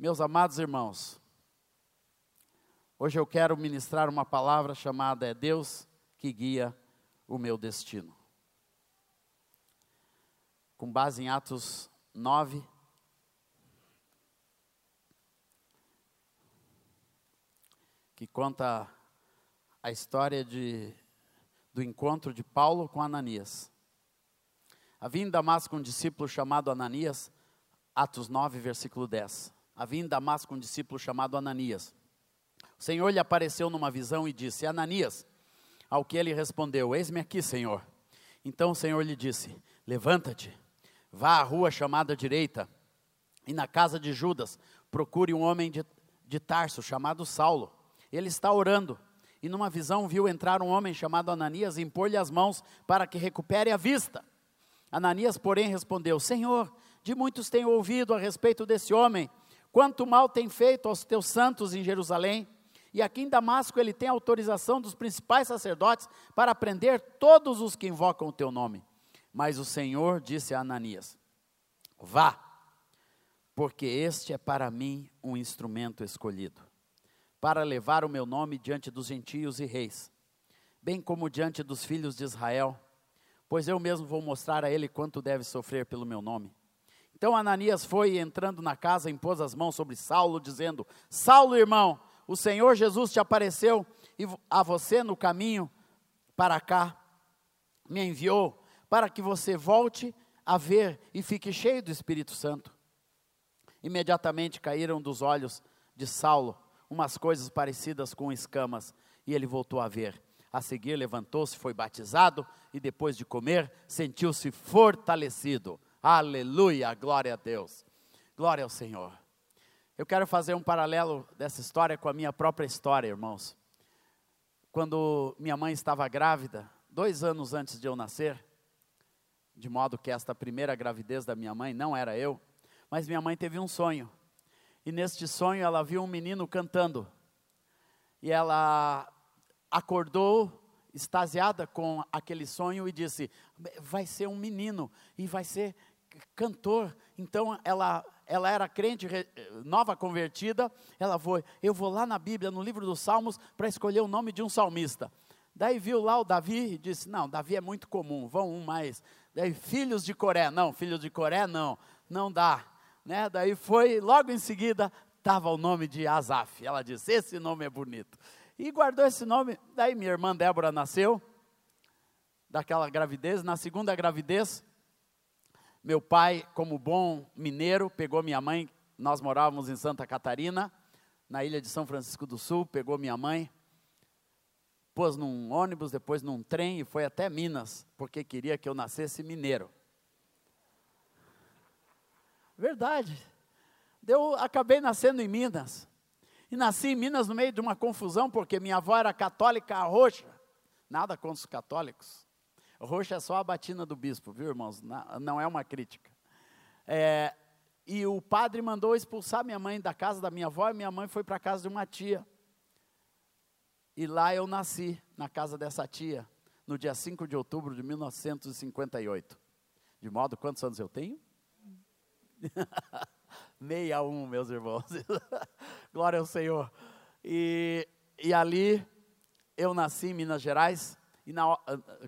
Meus amados irmãos, hoje eu quero ministrar uma palavra chamada É Deus que guia o meu destino. Com base em Atos 9, que conta a história de, do encontro de Paulo com Ananias. Havia em Damasco um discípulo chamado Ananias, Atos 9, versículo 10 havia em Damasco um discípulo chamado Ananias. O Senhor lhe apareceu numa visão e disse: Ananias. Ao que ele respondeu: Eis-me aqui, Senhor. Então o Senhor lhe disse: Levanta-te, vá à rua chamada direita, e na casa de Judas procure um homem de, de Tarso chamado Saulo. Ele está orando. E numa visão viu entrar um homem chamado Ananias e impor-lhe as mãos para que recupere a vista. Ananias, porém, respondeu: Senhor, de muitos tenho ouvido a respeito desse homem Quanto mal tem feito aos teus santos em Jerusalém, e aqui em Damasco ele tem autorização dos principais sacerdotes para prender todos os que invocam o teu nome. Mas o Senhor disse a Ananias: Vá, porque este é para mim um instrumento escolhido, para levar o meu nome diante dos gentios e reis, bem como diante dos filhos de Israel, pois eu mesmo vou mostrar a ele quanto deve sofrer pelo meu nome. Então Ananias foi entrando na casa, impôs as mãos sobre Saulo, dizendo: Saulo, irmão, o Senhor Jesus te apareceu a você no caminho para cá, me enviou para que você volte a ver e fique cheio do Espírito Santo. Imediatamente caíram dos olhos de Saulo umas coisas parecidas com escamas, e ele voltou a ver. A seguir, levantou-se, foi batizado e, depois de comer, sentiu-se fortalecido. Aleluia, glória a Deus. Glória ao Senhor. Eu quero fazer um paralelo dessa história com a minha própria história, irmãos. Quando minha mãe estava grávida, dois anos antes de eu nascer, de modo que esta primeira gravidez da minha mãe não era eu, mas minha mãe teve um sonho. E neste sonho ela viu um menino cantando. E ela acordou extasiada com aquele sonho e disse: vai ser um menino e vai ser cantor. Então ela ela era crente, nova convertida, ela foi, eu vou lá na Bíblia, no livro dos Salmos, para escolher o nome de um salmista. Daí viu lá o Davi e disse: Não, Davi é muito comum, vão um mais. Daí, filhos de Coré, não, filhos de Coré, não, não dá. Né? Daí foi, logo em seguida, estava o nome de Asaf. Ela disse: Esse nome é bonito. E guardou esse nome. Daí minha irmã Débora nasceu, daquela gravidez. Na segunda gravidez, meu pai, como bom mineiro, pegou minha mãe, nós morávamos em Santa Catarina, na ilha de São Francisco do Sul, pegou minha mãe, pôs num ônibus, depois num trem e foi até Minas, porque queria que eu nascesse mineiro. Verdade. Eu acabei nascendo em Minas. E nasci em Minas no meio de uma confusão, porque minha avó era católica roxa. Nada contra os católicos. Roxa é só a batina do bispo, viu, irmãos? Não é uma crítica. É, e o padre mandou expulsar minha mãe da casa da minha avó, e minha mãe foi para a casa de uma tia. E lá eu nasci, na casa dessa tia, no dia 5 de outubro de 1958. De modo, quantos anos eu tenho? 61, meus irmãos. Glória ao Senhor. E, e ali eu nasci em Minas Gerais, e na, ah,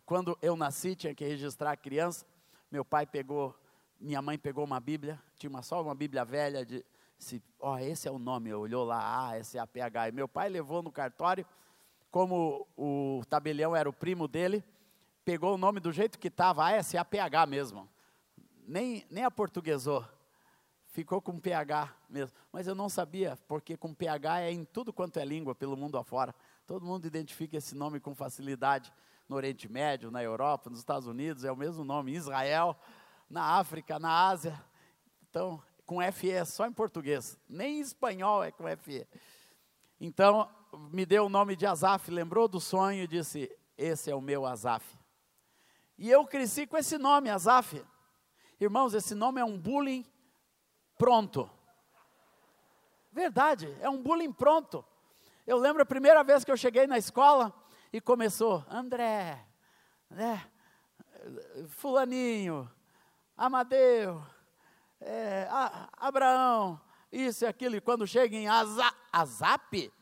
quando eu nasci, tinha que registrar a criança. Meu pai pegou, minha mãe pegou uma Bíblia, tinha uma, só uma Bíblia velha, de, ó, esse é o nome, olhou lá, ah, esse é a PH. E meu pai levou no cartório, como o tabelião era o primo dele, pegou o nome do jeito que estava, ah, esse é a PH mesmo. Nem, nem a portuguesou, ficou com PH mesmo. Mas eu não sabia, porque com PH é em tudo quanto é língua pelo mundo afora. Todo mundo identifica esse nome com facilidade no Oriente Médio, na Europa, nos Estados Unidos, é o mesmo nome, Israel, na África, na Ásia. Então, com FE só em português, nem em espanhol é com FE. Então, me deu o nome de Azaf, lembrou do sonho e disse: Esse é o meu Azaf. E eu cresci com esse nome, Azaf. Irmãos, esse nome é um bullying pronto. Verdade, é um bullying pronto. Eu lembro a primeira vez que eu cheguei na escola, e começou, André, né, Fulaninho, Amadeu, é, a, Abraão, isso e aquilo. E quando chega em Aza, Azap,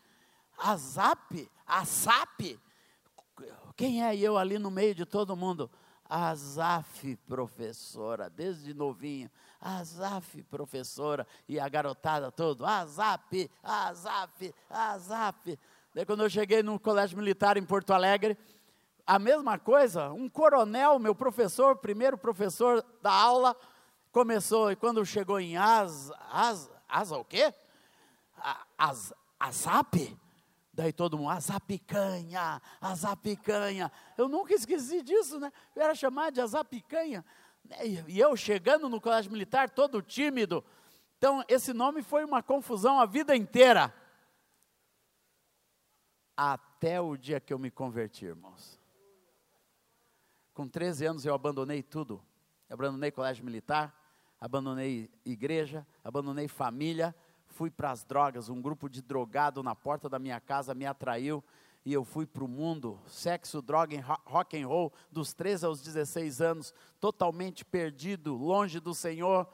Azap, Asap, quem é eu ali no meio de todo mundo? Azaf, professora, desde novinho. Azaf, professora. E a garotada toda, Azap, Azaf, Azaf. Daí quando eu cheguei no colégio militar em Porto Alegre, a mesma coisa, um coronel, meu professor, primeiro professor da aula, começou, e quando chegou em As, As, Asa o quê? As, Azap? Daí todo mundo, Azapicanha, Azapicanha. Eu nunca esqueci disso, né? Eu era chamado de Azapicanha. E eu chegando no colégio militar, todo tímido. Então, esse nome foi uma confusão a vida inteira. Até o dia que eu me converti, irmãos. Com 13 anos eu abandonei tudo. Eu abandonei colégio militar, abandonei igreja, abandonei família, fui para as drogas. Um grupo de drogado na porta da minha casa me atraiu e eu fui para o mundo, sexo, droga, rock and roll, dos 13 aos 16 anos, totalmente perdido, longe do Senhor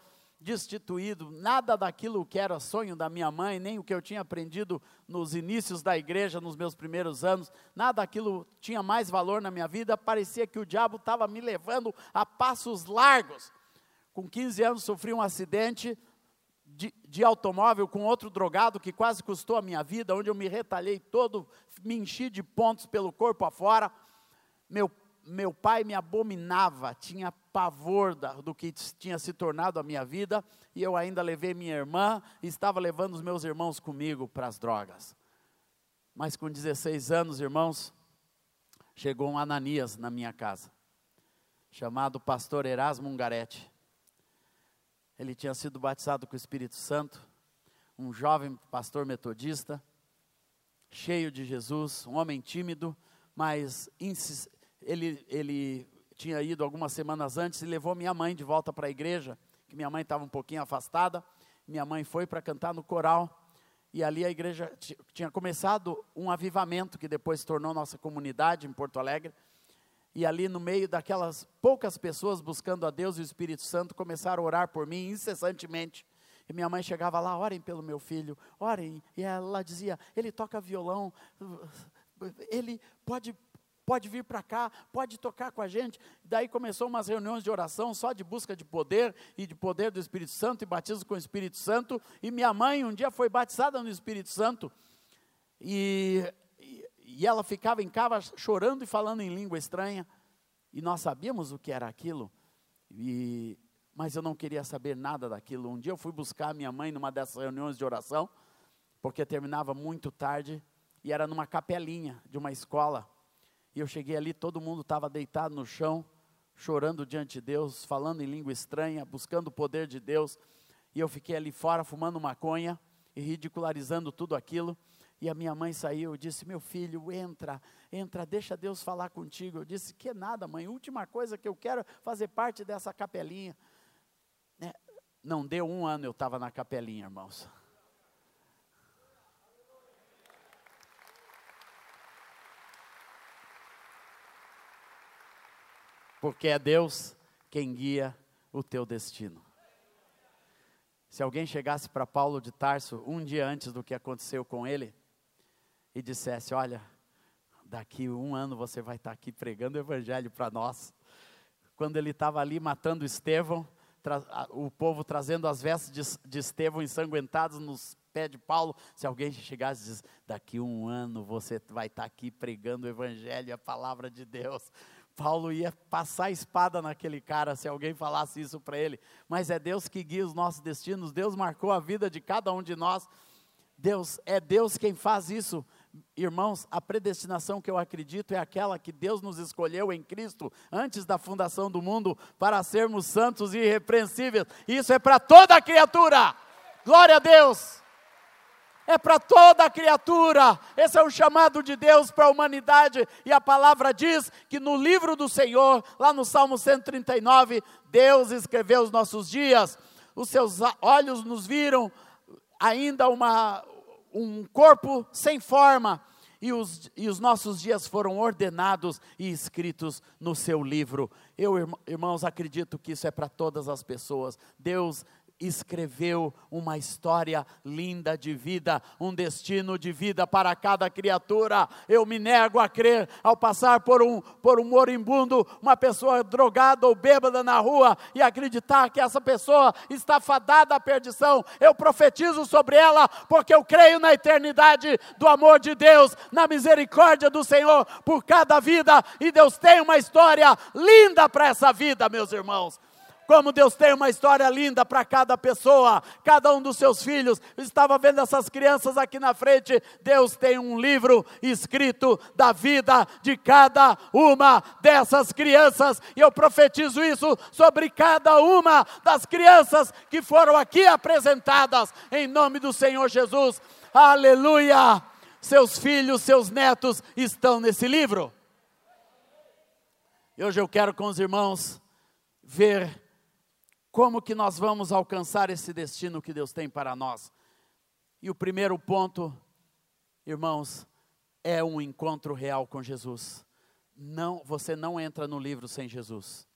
destituído, nada daquilo que era sonho da minha mãe, nem o que eu tinha aprendido nos inícios da igreja, nos meus primeiros anos, nada daquilo tinha mais valor na minha vida, parecia que o diabo estava me levando a passos largos. Com 15 anos sofri um acidente de, de, automóvel com outro drogado que quase custou a minha vida, onde eu me retalhei todo, me enchi de pontos pelo corpo afora. Meu meu pai me abominava, tinha pavor da, do que tinha se tornado a minha vida, e eu ainda levei minha irmã e estava levando os meus irmãos comigo para as drogas. Mas com 16 anos, irmãos, chegou um Ananias na minha casa, chamado pastor Erasmo Ungaretti. Ele tinha sido batizado com o Espírito Santo, um jovem pastor metodista, cheio de Jesus, um homem tímido, mas ele, ele tinha ido algumas semanas antes e levou minha mãe de volta para a igreja, que minha mãe estava um pouquinho afastada. Minha mãe foi para cantar no coral. E ali a igreja tinha começado um avivamento que depois se tornou nossa comunidade em Porto Alegre. E ali no meio daquelas poucas pessoas buscando a Deus e o Espírito Santo, começaram a orar por mim incessantemente. E minha mãe chegava lá, orem pelo meu filho, orem. E ela dizia: ele toca violão, ele pode pode vir para cá, pode tocar com a gente. Daí começou umas reuniões de oração só de busca de poder e de poder do Espírito Santo e batismo com o Espírito Santo. E minha mãe um dia foi batizada no Espírito Santo e, e, e ela ficava em casa chorando e falando em língua estranha. E nós sabíamos o que era aquilo. E, mas eu não queria saber nada daquilo. Um dia eu fui buscar minha mãe numa dessas reuniões de oração, porque terminava muito tarde e era numa capelinha de uma escola. E eu cheguei ali, todo mundo estava deitado no chão, chorando diante de Deus, falando em língua estranha, buscando o poder de Deus. E eu fiquei ali fora fumando maconha e ridicularizando tudo aquilo. E a minha mãe saiu e disse: Meu filho, entra, entra, deixa Deus falar contigo. Eu disse: Que nada, mãe, última coisa que eu quero é fazer parte dessa capelinha. Né? Não deu um ano eu estava na capelinha, irmãos. Porque é Deus quem guia o teu destino. Se alguém chegasse para Paulo de Tarso um dia antes do que aconteceu com ele e dissesse: Olha, daqui um ano você vai estar aqui pregando o evangelho para nós. Quando ele estava ali matando Estevão, o povo trazendo as vestes de, de Estevão ensanguentadas nos pés de Paulo, se alguém chegasse e dissesse: Daqui um ano você vai estar aqui pregando o evangelho a palavra de Deus. Paulo ia passar a espada naquele cara se alguém falasse isso para ele. Mas é Deus que guia os nossos destinos. Deus marcou a vida de cada um de nós. Deus é Deus quem faz isso. Irmãos, a predestinação que eu acredito é aquela que Deus nos escolheu em Cristo antes da fundação do mundo para sermos santos e irrepreensíveis. Isso é para toda criatura. Glória a Deus é para toda criatura. Esse é o chamado de Deus para a humanidade. E a palavra diz que no livro do Senhor, lá no Salmo 139, Deus escreveu os nossos dias. Os seus olhos nos viram ainda uma, um corpo sem forma. E os, e os nossos dias foram ordenados e escritos no seu livro. Eu, irmãos, acredito que isso é para todas as pessoas. Deus escreveu uma história linda de vida, um destino de vida para cada criatura. Eu me nego a crer ao passar por um, por um moribundo, uma pessoa drogada ou bêbada na rua e acreditar que essa pessoa está fadada à perdição. Eu profetizo sobre ela porque eu creio na eternidade do amor de Deus, na misericórdia do Senhor por cada vida e Deus tem uma história linda para essa vida, meus irmãos. Como Deus tem uma história linda para cada pessoa, cada um dos seus filhos. Eu estava vendo essas crianças aqui na frente. Deus tem um livro escrito da vida de cada uma dessas crianças. E eu profetizo isso sobre cada uma das crianças que foram aqui apresentadas, em nome do Senhor Jesus. Aleluia! Seus filhos, seus netos estão nesse livro. E hoje eu quero com os irmãos ver como que nós vamos alcançar esse destino que Deus tem para nós? E o primeiro ponto, irmãos, é um encontro real com Jesus. Não, você não entra no livro sem Jesus.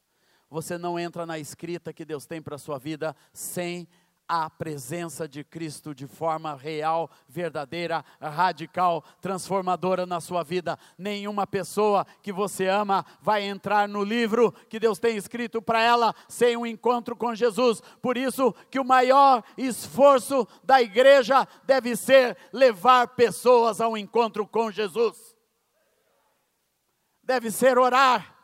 Você não entra na escrita que Deus tem para a sua vida sem a presença de Cristo de forma real, verdadeira, radical, transformadora na sua vida. Nenhuma pessoa que você ama vai entrar no livro que Deus tem escrito para ela sem um encontro com Jesus. Por isso que o maior esforço da igreja deve ser levar pessoas ao encontro com Jesus. Deve ser orar.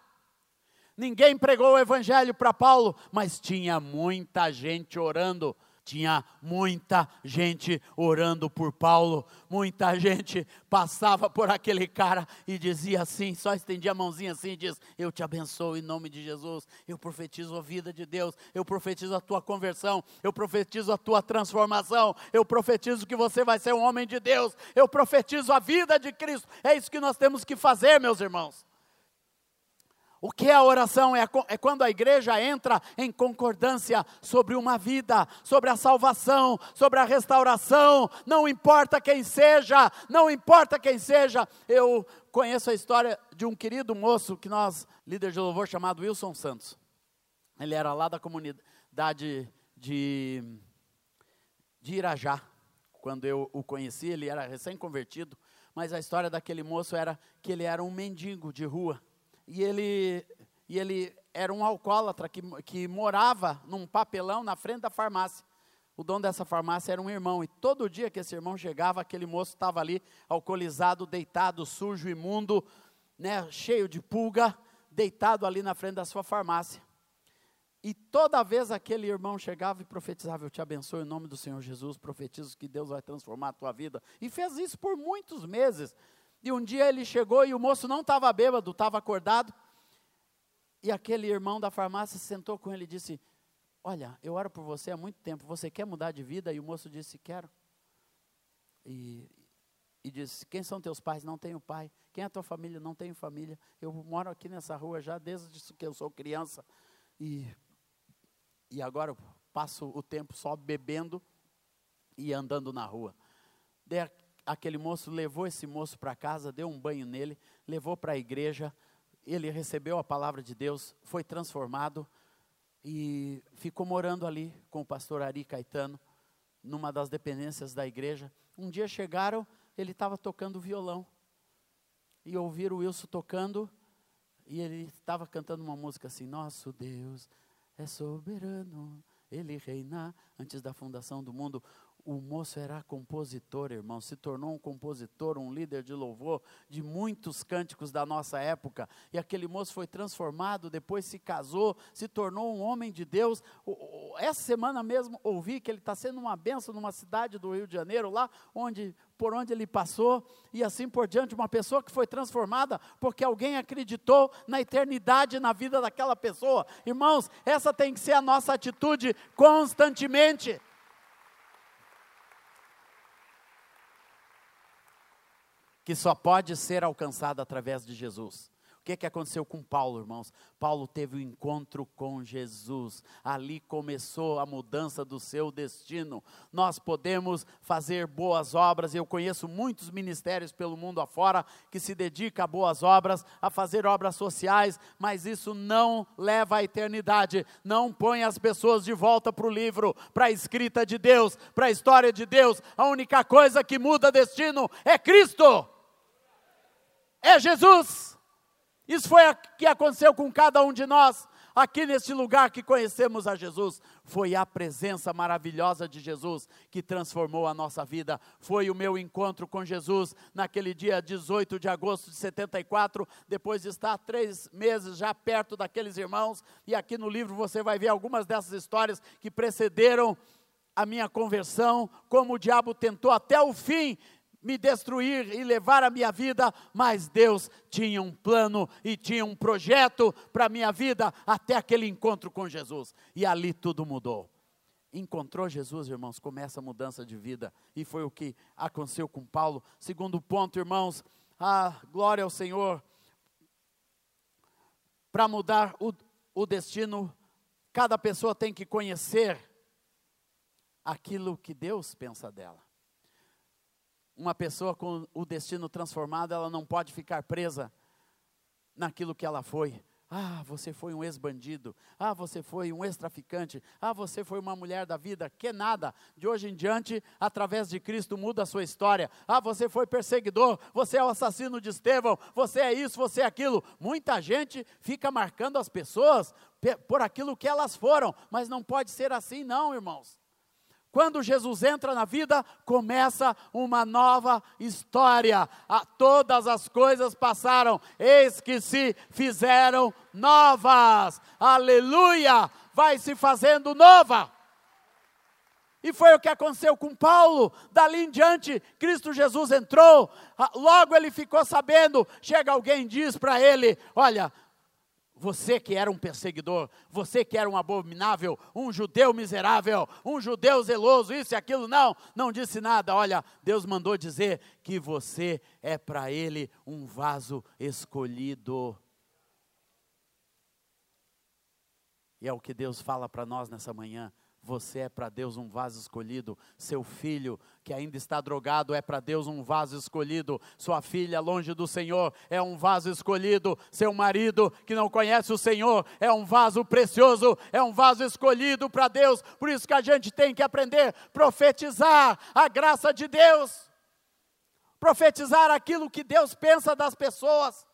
Ninguém pregou o evangelho para Paulo, mas tinha muita gente orando tinha muita gente orando por Paulo, muita gente passava por aquele cara e dizia assim, só estendia a mãozinha assim e diz: Eu te abençoo em nome de Jesus, eu profetizo a vida de Deus, eu profetizo a tua conversão, eu profetizo a tua transformação, eu profetizo que você vai ser um homem de Deus, eu profetizo a vida de Cristo. É isso que nós temos que fazer, meus irmãos. O que é a oração? É, é quando a igreja entra em concordância sobre uma vida, sobre a salvação, sobre a restauração, não importa quem seja, não importa quem seja. Eu conheço a história de um querido moço que nós, líder de louvor, chamado Wilson Santos. Ele era lá da comunidade de, de Irajá. Quando eu o conheci, ele era recém-convertido, mas a história daquele moço era que ele era um mendigo de rua e ele, e ele era um alcoólatra que, que morava num papelão na frente da farmácia. O dono dessa farmácia era um irmão, e todo dia que esse irmão chegava, aquele moço estava ali, alcoolizado, deitado, sujo, imundo, né, cheio de pulga, deitado ali na frente da sua farmácia. E toda vez aquele irmão chegava e profetizava: Eu te abençoo em nome do Senhor Jesus, profetizo que Deus vai transformar a tua vida. E fez isso por muitos meses. E um dia ele chegou e o moço não estava bêbado, estava acordado. E aquele irmão da farmácia sentou com ele e disse: Olha, eu oro por você há muito tempo, você quer mudar de vida? E o moço disse: Quero. E, e disse: Quem são teus pais? Não tenho pai. Quem é a tua família? Não tenho família. Eu moro aqui nessa rua já desde que eu sou criança. E, e agora eu passo o tempo só bebendo e andando na rua. De, aquele moço levou esse moço para casa, deu um banho nele, levou para a igreja, ele recebeu a palavra de Deus, foi transformado e ficou morando ali com o pastor Ari Caetano, numa das dependências da igreja. Um dia chegaram, ele estava tocando violão e ouviram o Wilson tocando e ele estava cantando uma música assim: Nosso Deus é soberano, ele reina antes da fundação do mundo. O moço era compositor, irmão, se tornou um compositor, um líder de louvor de muitos cânticos da nossa época. E aquele moço foi transformado, depois se casou, se tornou um homem de Deus. Essa semana mesmo ouvi que ele está sendo uma benção numa cidade do Rio de Janeiro, lá onde por onde ele passou, e assim por diante, uma pessoa que foi transformada porque alguém acreditou na eternidade na vida daquela pessoa. Irmãos, essa tem que ser a nossa atitude constantemente. Que só pode ser alcançada através de Jesus. que, que aconteceu com Paulo, irmãos? Paulo teve o um encontro com Jesus. Ali começou a mudança do seu destino. Nós podemos fazer boas obras. Eu conheço muitos ministérios pelo mundo afora que se dedicam a boas obras, a fazer obras sociais, mas isso não leva à eternidade. Não põe as pessoas de volta para o livro, para a escrita de Deus, para a história de Deus. A única coisa que muda destino é Cristo. É Jesus. Isso foi o que aconteceu com cada um de nós, aqui neste lugar que conhecemos a Jesus. Foi a presença maravilhosa de Jesus que transformou a nossa vida. Foi o meu encontro com Jesus naquele dia 18 de agosto de 74, depois de estar três meses já perto daqueles irmãos. E aqui no livro você vai ver algumas dessas histórias que precederam a minha conversão, como o diabo tentou até o fim me destruir e levar a minha vida, mas Deus tinha um plano e tinha um projeto para a minha vida até aquele encontro com Jesus. E ali tudo mudou. Encontrou Jesus, irmãos, começa a mudança de vida. E foi o que aconteceu com Paulo. Segundo ponto, irmãos, a glória ao Senhor. Para mudar o, o destino, cada pessoa tem que conhecer aquilo que Deus pensa dela uma pessoa com o destino transformado, ela não pode ficar presa naquilo que ela foi. Ah, você foi um ex-bandido. Ah, você foi um ex-traficante. Ah, você foi uma mulher da vida. Que nada. De hoje em diante, através de Cristo, muda a sua história. Ah, você foi perseguidor. Você é o assassino de Estevão. Você é isso, você é aquilo. Muita gente fica marcando as pessoas por aquilo que elas foram. Mas não pode ser assim, não, irmãos. Quando Jesus entra na vida, começa uma nova história. A, todas as coisas passaram, eis que se fizeram novas. Aleluia! Vai se fazendo nova. E foi o que aconteceu com Paulo. Dali em diante, Cristo Jesus entrou. Logo ele ficou sabendo. Chega alguém e diz para ele: Olha, você que era um perseguidor, você que era um abominável, um judeu miserável, um judeu zeloso, isso e aquilo, não, não disse nada. Olha, Deus mandou dizer que você é para Ele um vaso escolhido. E é o que Deus fala para nós nessa manhã. Você é para Deus um vaso escolhido. Seu filho, que ainda está drogado, é para Deus um vaso escolhido. Sua filha, longe do Senhor, é um vaso escolhido. Seu marido, que não conhece o Senhor, é um vaso precioso, é um vaso escolhido para Deus. Por isso que a gente tem que aprender a profetizar a graça de Deus. Profetizar aquilo que Deus pensa das pessoas.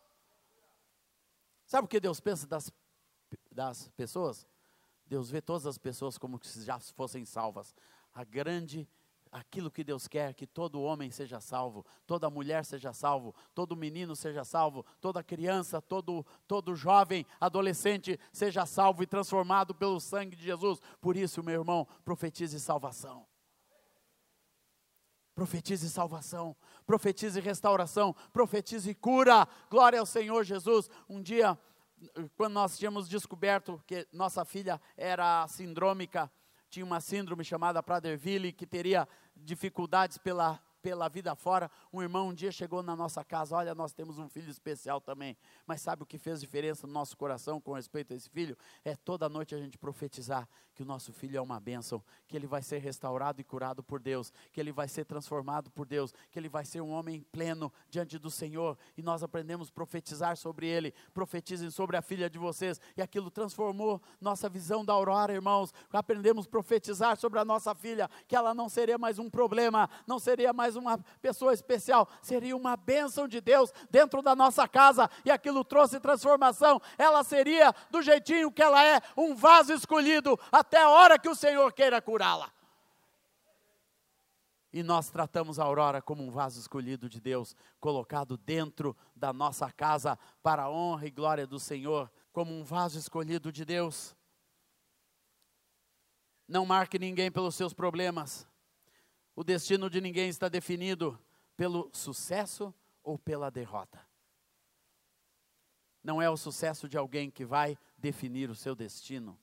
Sabe o que Deus pensa das, das pessoas? Deus vê todas as pessoas como se já fossem salvas. A grande aquilo que Deus quer, que todo homem seja salvo, toda mulher seja salvo, todo menino seja salvo, toda criança, todo, todo jovem, adolescente seja salvo e transformado pelo sangue de Jesus. Por isso, meu irmão, profetize salvação. Profetize salvação, profetize restauração, profetize cura. Glória ao Senhor Jesus. Um dia quando nós tínhamos descoberto que nossa filha era sindrômica, tinha uma síndrome chamada Prader-Willi, que teria dificuldades pela pela vida fora. Um irmão um dia chegou na nossa casa: Olha, nós temos um filho especial também. Mas sabe o que fez diferença no nosso coração com respeito a esse filho? É toda noite a gente profetizar que o nosso filho é uma bênção, que ele vai ser restaurado e curado por Deus, que ele vai ser transformado por Deus, que ele vai ser um homem pleno diante do Senhor. E nós aprendemos a profetizar sobre ele. Profetizem sobre a filha de vocês. E aquilo transformou nossa visão da aurora, irmãos. Aprendemos a profetizar sobre a nossa filha, que ela não seria mais um problema, não seria mais mais uma pessoa especial, seria uma bênção de Deus dentro da nossa casa, e aquilo trouxe transformação. Ela seria do jeitinho que ela é, um vaso escolhido, até a hora que o Senhor queira curá-la. E nós tratamos a Aurora como um vaso escolhido de Deus, colocado dentro da nossa casa para a honra e glória do Senhor, como um vaso escolhido de Deus. Não marque ninguém pelos seus problemas. O destino de ninguém está definido pelo sucesso ou pela derrota. Não é o sucesso de alguém que vai definir o seu destino,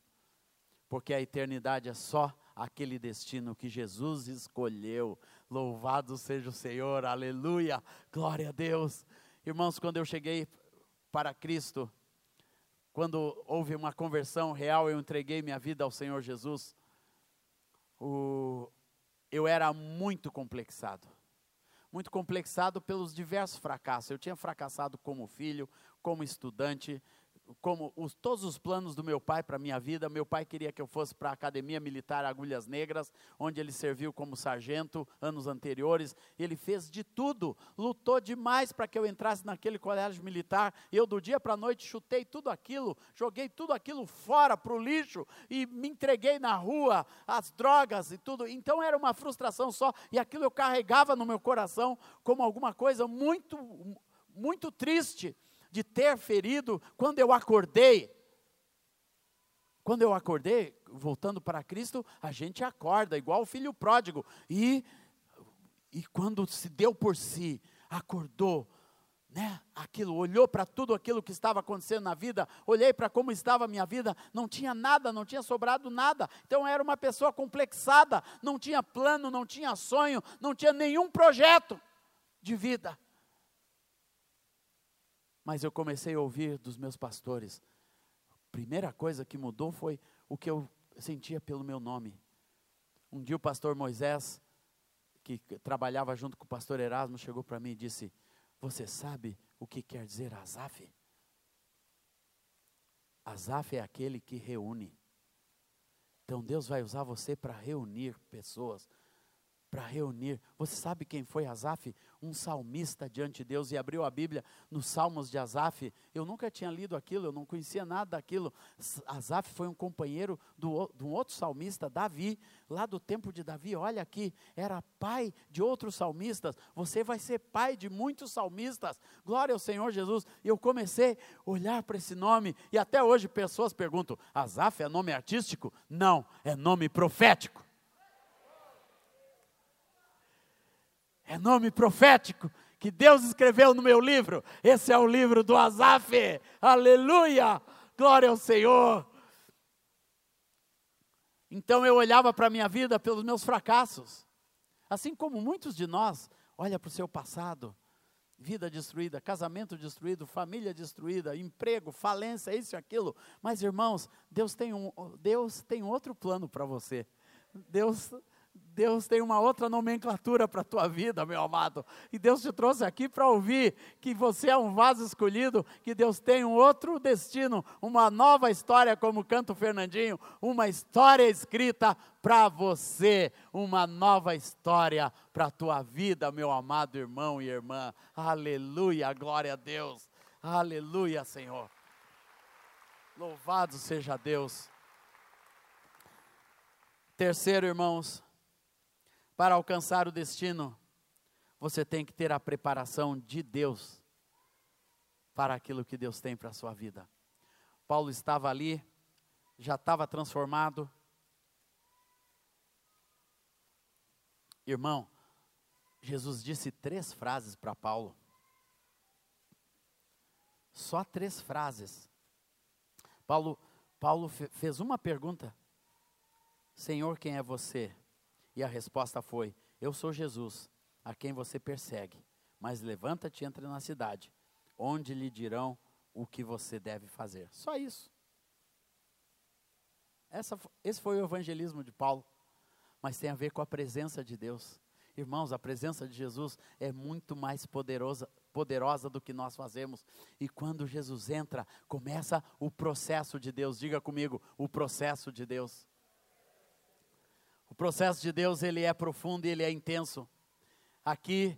porque a eternidade é só aquele destino que Jesus escolheu. Louvado seja o Senhor, aleluia, glória a Deus. Irmãos, quando eu cheguei para Cristo, quando houve uma conversão real, eu entreguei minha vida ao Senhor Jesus, o, eu era muito complexado. Muito complexado pelos diversos fracassos. Eu tinha fracassado como filho, como estudante, como os, todos os planos do meu pai para a minha vida. Meu pai queria que eu fosse para a Academia Militar Agulhas Negras, onde ele serviu como sargento anos anteriores. Ele fez de tudo, lutou demais para que eu entrasse naquele colégio militar. Eu, do dia para a noite, chutei tudo aquilo, joguei tudo aquilo fora para o lixo e me entreguei na rua, as drogas e tudo. Então era uma frustração só, e aquilo eu carregava no meu coração como alguma coisa muito, muito triste de ter ferido quando eu acordei. Quando eu acordei, voltando para Cristo, a gente acorda, igual o filho pródigo. E, e quando se deu por si, acordou, né? Aquilo, olhou para tudo aquilo que estava acontecendo na vida, olhei para como estava a minha vida, não tinha nada, não tinha sobrado nada. Então era uma pessoa complexada, não tinha plano, não tinha sonho, não tinha nenhum projeto de vida. Mas eu comecei a ouvir dos meus pastores. Primeira coisa que mudou foi o que eu sentia pelo meu nome. Um dia o pastor Moisés, que trabalhava junto com o pastor Erasmo, chegou para mim e disse: Você sabe o que quer dizer Azaf? Azaf é aquele que reúne. Então Deus vai usar você para reunir pessoas, para reunir. Você sabe quem foi Asaf? Um salmista diante de Deus e abriu a Bíblia nos Salmos de Asaf. Eu nunca tinha lido aquilo, eu não conhecia nada daquilo. Asaf foi um companheiro do, de um outro salmista, Davi, lá do tempo de Davi. Olha aqui, era pai de outros salmistas. Você vai ser pai de muitos salmistas. Glória ao Senhor Jesus. Eu comecei a olhar para esse nome e até hoje pessoas perguntam: Asaf é nome artístico? Não, é nome profético. É nome profético que Deus escreveu no meu livro. Esse é o livro do Asaf. Aleluia! Glória ao Senhor. Então eu olhava para a minha vida pelos meus fracassos. Assim como muitos de nós olha para o seu passado, vida destruída, casamento destruído, família destruída, emprego, falência, isso e aquilo. Mas irmãos, Deus tem um Deus tem outro plano para você. Deus Deus tem uma outra nomenclatura para a tua vida, meu amado. E Deus te trouxe aqui para ouvir que você é um vaso escolhido, que Deus tem um outro destino, uma nova história, como canta o Fernandinho, uma história escrita para você, uma nova história para a tua vida, meu amado irmão e irmã. Aleluia, glória a Deus. Aleluia, Senhor. Louvado seja Deus. Terceiro, irmãos, para alcançar o destino, você tem que ter a preparação de Deus para aquilo que Deus tem para a sua vida. Paulo estava ali, já estava transformado. Irmão, Jesus disse três frases para Paulo. Só três frases. Paulo, Paulo fez uma pergunta: Senhor, quem é você? E a resposta foi: Eu sou Jesus, a quem você persegue. Mas levanta-te e entra na cidade, onde lhe dirão o que você deve fazer. Só isso. Essa, esse foi o evangelismo de Paulo, mas tem a ver com a presença de Deus. Irmãos, a presença de Jesus é muito mais poderosa, poderosa do que nós fazemos. E quando Jesus entra, começa o processo de Deus. Diga comigo, o processo de Deus. Processo de Deus, ele é profundo e ele é intenso. Aqui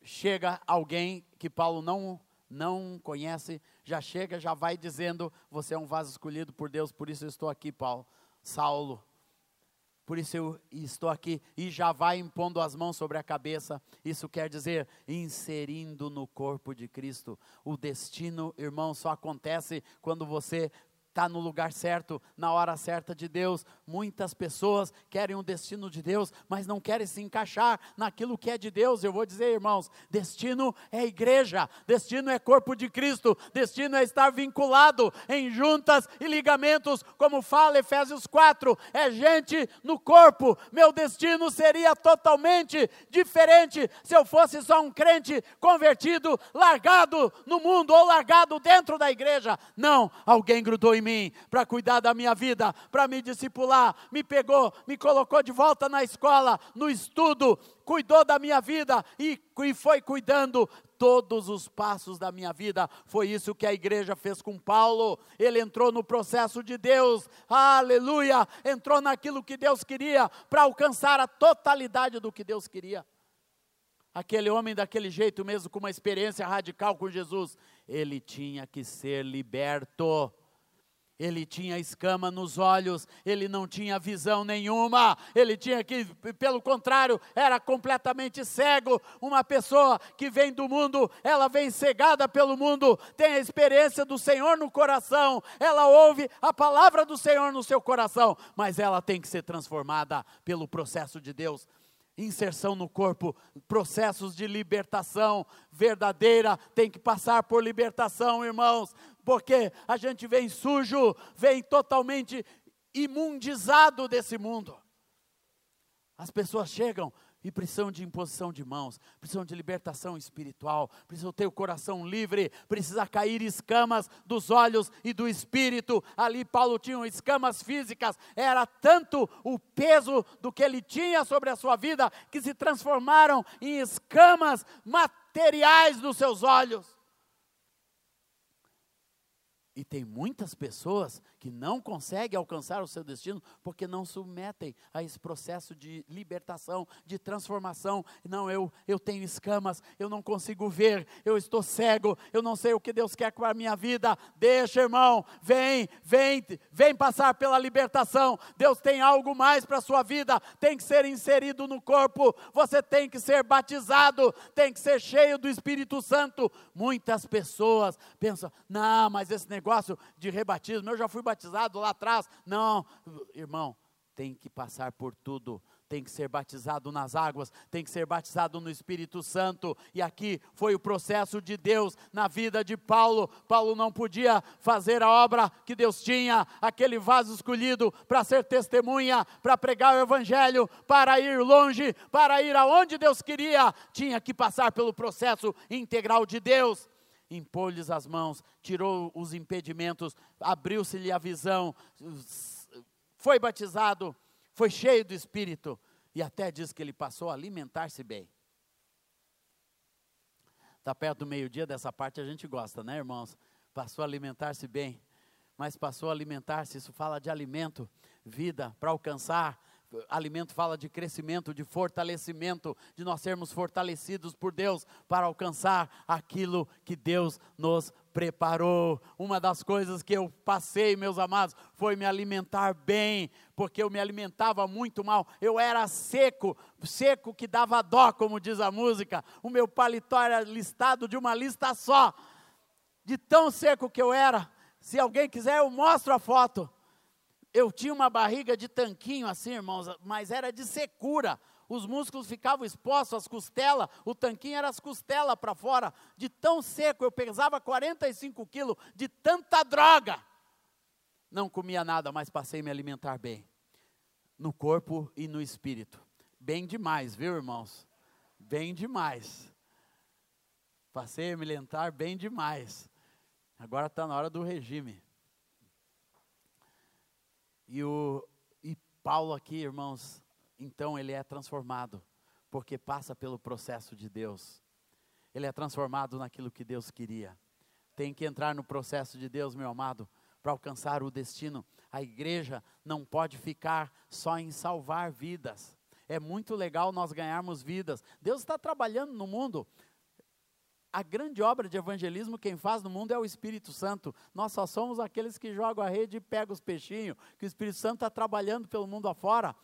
chega alguém que Paulo não não conhece, já chega, já vai dizendo: "Você é um vaso escolhido por Deus, por isso eu estou aqui, Paulo, Saulo. Por isso eu estou aqui e já vai impondo as mãos sobre a cabeça. Isso quer dizer inserindo no corpo de Cristo. O destino, irmão, só acontece quando você está no lugar certo, na hora certa de Deus. Muitas pessoas querem o destino de Deus, mas não querem se encaixar naquilo que é de Deus. Eu vou dizer, irmãos, destino é igreja, destino é corpo de Cristo, destino é estar vinculado em juntas e ligamentos, como fala Efésios 4, é gente no corpo. Meu destino seria totalmente diferente se eu fosse só um crente convertido, largado no mundo ou largado dentro da igreja. Não, alguém grudou em em mim para cuidar da minha vida, para me discipular, me pegou, me colocou de volta na escola, no estudo, cuidou da minha vida e, e foi cuidando todos os passos da minha vida. Foi isso que a igreja fez com Paulo. Ele entrou no processo de Deus, aleluia, entrou naquilo que Deus queria para alcançar a totalidade do que Deus queria. Aquele homem daquele jeito mesmo, com uma experiência radical com Jesus, ele tinha que ser liberto. Ele tinha escama nos olhos, ele não tinha visão nenhuma, ele tinha que, pelo contrário, era completamente cego. Uma pessoa que vem do mundo, ela vem cegada pelo mundo, tem a experiência do Senhor no coração, ela ouve a palavra do Senhor no seu coração, mas ela tem que ser transformada pelo processo de Deus inserção no corpo, processos de libertação verdadeira, tem que passar por libertação, irmãos porque a gente vem sujo, vem totalmente imundizado desse mundo. As pessoas chegam e precisam de imposição de mãos, precisam de libertação espiritual, precisam ter o coração livre, precisa cair escamas dos olhos e do espírito. Ali Paulo tinha escamas físicas, era tanto o peso do que ele tinha sobre a sua vida que se transformaram em escamas materiais nos seus olhos. E tem muitas pessoas que não conseguem alcançar o seu destino porque não submetem a esse processo de libertação, de transformação. Não, eu, eu tenho escamas, eu não consigo ver, eu estou cego, eu não sei o que Deus quer com a minha vida. Deixa, irmão, vem, vem, vem passar pela libertação. Deus tem algo mais para a sua vida, tem que ser inserido no corpo, você tem que ser batizado, tem que ser cheio do Espírito Santo. Muitas pessoas pensam, não, mas esse negócio de rebatismo, eu já fui batizado lá atrás. Não, irmão, tem que passar por tudo, tem que ser batizado nas águas, tem que ser batizado no Espírito Santo. E aqui foi o processo de Deus na vida de Paulo. Paulo não podia fazer a obra que Deus tinha, aquele vaso escolhido para ser testemunha, para pregar o Evangelho, para ir longe, para ir aonde Deus queria. Tinha que passar pelo processo integral de Deus impôs-lhes as mãos, tirou os impedimentos, abriu-se-lhe a visão, foi batizado, foi cheio do Espírito e até diz que ele passou a alimentar-se bem. Está perto do meio-dia, dessa parte a gente gosta, né, irmãos? Passou a alimentar-se bem, mas passou a alimentar-se, isso fala de alimento, vida, para alcançar alimento fala de crescimento, de fortalecimento, de nós sermos fortalecidos por Deus para alcançar aquilo que Deus nos preparou. Uma das coisas que eu passei, meus amados, foi me alimentar bem, porque eu me alimentava muito mal. Eu era seco, seco que dava dó, como diz a música. O meu paletó era listado de uma lista só, de tão seco que eu era. Se alguém quiser, eu mostro a foto eu tinha uma barriga de tanquinho assim, irmãos, mas era de secura. Os músculos ficavam expostos, as costelas, o tanquinho era as costelas para fora, de tão seco. Eu pesava 45 quilos de tanta droga. Não comia nada, mas passei a me alimentar bem, no corpo e no espírito. Bem demais, viu, irmãos? Bem demais. Passei a me alimentar bem demais. Agora está na hora do regime. E, o, e Paulo aqui, irmãos, então ele é transformado, porque passa pelo processo de Deus. Ele é transformado naquilo que Deus queria. Tem que entrar no processo de Deus, meu amado, para alcançar o destino. A igreja não pode ficar só em salvar vidas. É muito legal nós ganharmos vidas. Deus está trabalhando no mundo a grande obra de evangelismo quem faz no mundo é o Espírito Santo. Nós só somos aqueles que jogam a rede e pegam os peixinhos, que o Espírito Santo está trabalhando pelo mundo afora.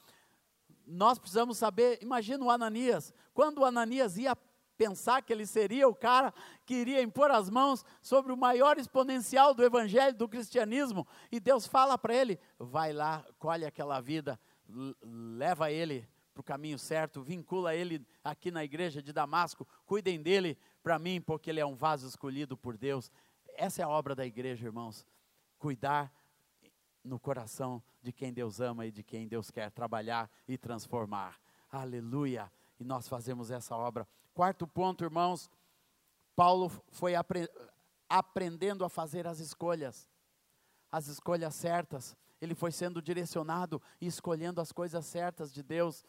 Nós precisamos saber, imagina o Ananias, quando o Ananias ia pensar que ele seria o cara que iria impor as mãos sobre o maior exponencial do evangelho, do cristianismo, e Deus fala para ele: vai lá, colhe aquela vida, leva ele para o caminho certo, vincula ele aqui na igreja de Damasco, cuidem dele para mim, porque ele é um vaso escolhido por Deus. Essa é a obra da igreja, irmãos. Cuidar no coração de quem Deus ama e de quem Deus quer trabalhar e transformar. Aleluia! E nós fazemos essa obra. Quarto ponto, irmãos, Paulo foi apre aprendendo a fazer as escolhas, as escolhas certas. Ele foi sendo direcionado e escolhendo as coisas certas de Deus.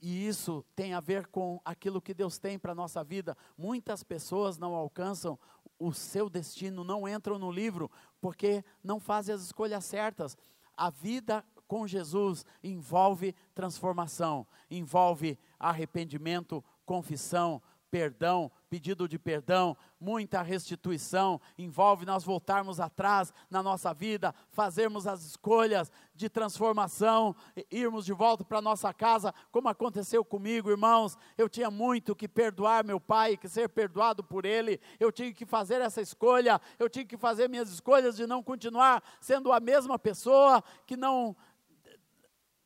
E isso tem a ver com aquilo que Deus tem para a nossa vida. Muitas pessoas não alcançam o seu destino, não entram no livro, porque não fazem as escolhas certas. A vida com Jesus envolve transformação, envolve arrependimento, confissão, perdão, pedido de perdão, muita restituição, envolve nós voltarmos atrás na nossa vida, fazermos as escolhas de transformação, irmos de volta para nossa casa, como aconteceu comigo, irmãos. Eu tinha muito que perdoar meu pai, que ser perdoado por ele. Eu tinha que fazer essa escolha, eu tinha que fazer minhas escolhas de não continuar sendo a mesma pessoa que não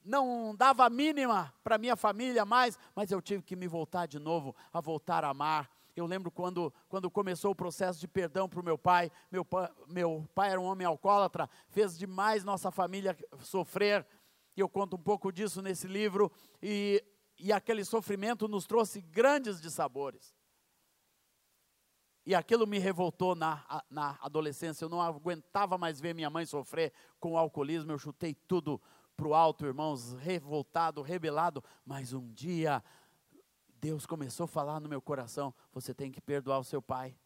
não dava a mínima para minha família mais, mas eu tive que me voltar de novo, a voltar a amar. Eu lembro quando, quando começou o processo de perdão para o meu pai. Meu, meu pai era um homem alcoólatra, fez demais nossa família sofrer. E eu conto um pouco disso nesse livro. E, e aquele sofrimento nos trouxe grandes dissabores. E aquilo me revoltou na, na adolescência. Eu não aguentava mais ver minha mãe sofrer com o alcoolismo. Eu chutei tudo para o alto, irmãos, revoltado, rebelado, mas um dia Deus começou a falar no meu coração: você tem que perdoar o seu pai,